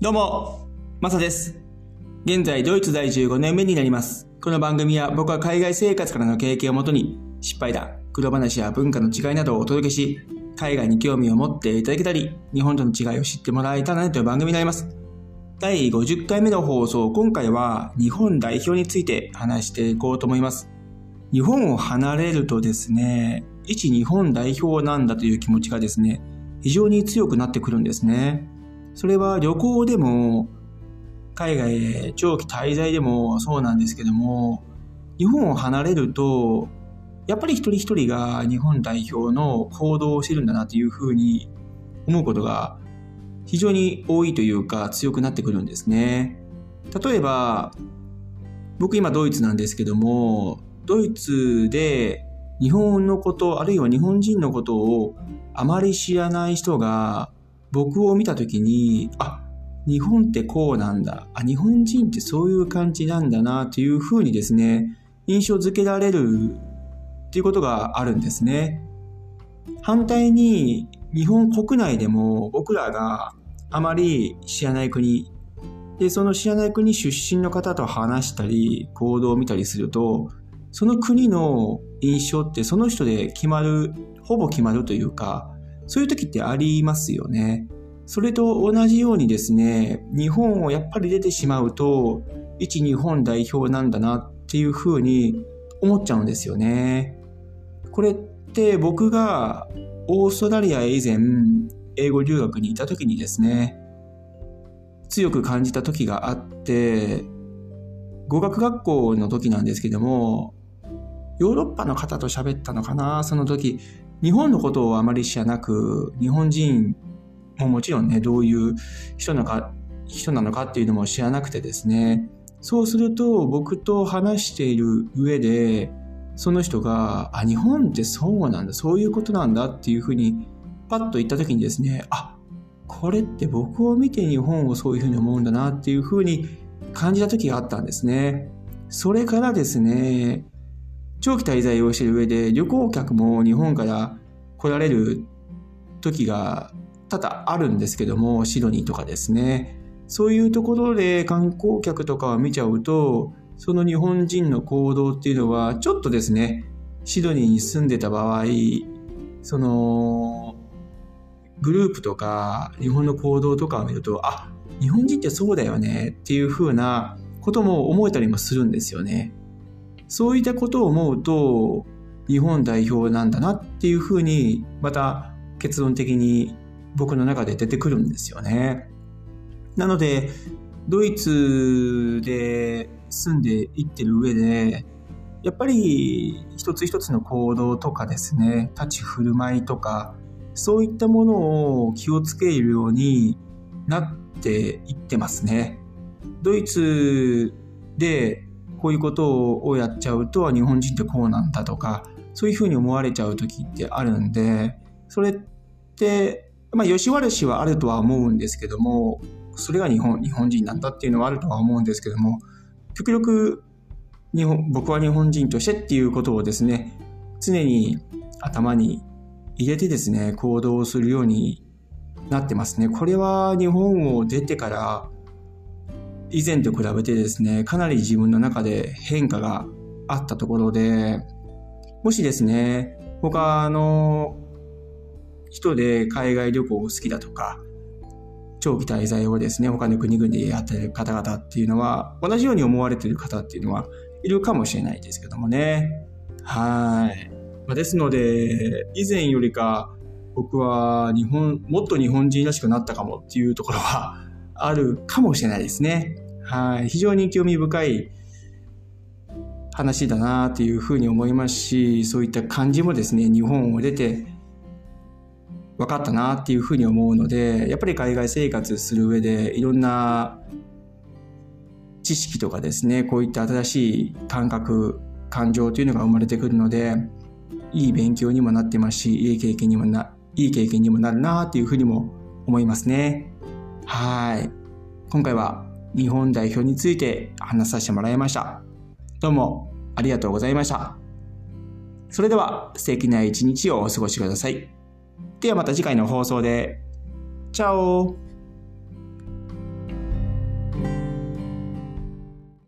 どうも、マサです。現在、ドイツ在住5年目になります。この番組は僕は海外生活からの経験をもとに、失敗談、黒話や文化の違いなどをお届けし、海外に興味を持っていただけたり、日本との違いを知ってもらえたらなという番組になります。第50回目の放送、今回は日本代表について話していこうと思います。日本を離れるとですね、一日本代表なんだという気持ちがですね、非常に強くなってくるんですね。それは旅行でも、海外へ長期滞在でもそうなんですけども、日本を離れると、やっぱり一人一人が日本代表の行動をしてるんだなというふうに思うことが非常に多いというか強くなってくるんですね。例えば、僕今ドイツなんですけども、ドイツで日本のこと、あるいは日本人のことをあまり知らない人が僕を見たときに、あ、日本ってこうなんだ。あ、日本人ってそういう感じなんだなというふうにですね、印象づけられるっていうことがあるんですね。反対に日本国内でも僕らがあまり知らない国で、その知らない国出身の方と話したり、行動を見たりすると、その国の印象ってその人で決まる、ほぼ決まるというか、そういう時ってありますよね。それと同じようにですね、日本をやっぱり出てしまうと、一日本代表なんだなっていうふうに思っちゃうんですよね。これって僕がオーストラリアへ以前英語留学にいた時にですね、強く感じた時があって、語学学校の時なんですけども、ヨーロッパの方と喋ったのかな、その時。日本のことをあまり知らなく、日本人ももちろんね、どういう人なのか、人なのかっていうのも知らなくてですね。そうすると、僕と話している上で、その人が、あ、日本ってそうなんだ、そういうことなんだっていうふうに、パッと言った時にですね、あ、これって僕を見て日本をそういうふうに思うんだなっていうふうに感じた時があったんですね。それからですね、長期滞在をしている上で旅行客も日本から来られる時が多々あるんですけども、シドニーとかですね。そういうところで観光客とかを見ちゃうと、その日本人の行動っていうのはちょっとですね、シドニーに住んでた場合、その、グループとか日本の行動とかを見ると、あ、日本人ってそうだよねっていう風なことも思えたりもするんですよね。そういったことを思うと、日本代表なんだなっていうふうに、また結論的に僕の中で出てくるんですよね。なので、ドイツで住んでいってる上で、やっぱり一つ一つの行動とかですね、立ち振る舞いとか、そういったものを気をつけるようになっていってますね。ドイツでこういうことをやっちゃうと日本人ってこうなんだとかそういうふうに思われちゃう時ってあるんでそれってまあよし悪しはあるとは思うんですけどもそれが日本日本人なんだっていうのはあるとは思うんですけども極力日本僕は日本人としてっていうことをですね常に頭に入れてですね行動するようになってますね。これは日本を出てから以前と比べてですね、かなり自分の中で変化があったところで、もしですね、他の人で海外旅行を好きだとか、長期滞在をですね、他の国々でやってる方々っていうのは、同じように思われてる方っていうのはいるかもしれないですけどもね。はい。ま、ですので、以前よりか僕は日本、もっと日本人らしくなったかもっていうところは、あるかもしれないですね。はい。非常に興味深い話だなというふうに思いますし、そういった感じもですね、日本を出て分かったなっていうふうに思うので、やっぱり海外生活する上でいろんな知識とかですね、こういった新しい感覚、感情というのが生まれてくるので、いい勉強にもなってますし、いい経験にもな、いい経験にもなるなっていうふうにも思いますね。はい。今回は日本代表について話させてもらいました。どうもありがとうございました。それでは素敵な一日をお過ごしください。ではまた次回の放送で。チャオ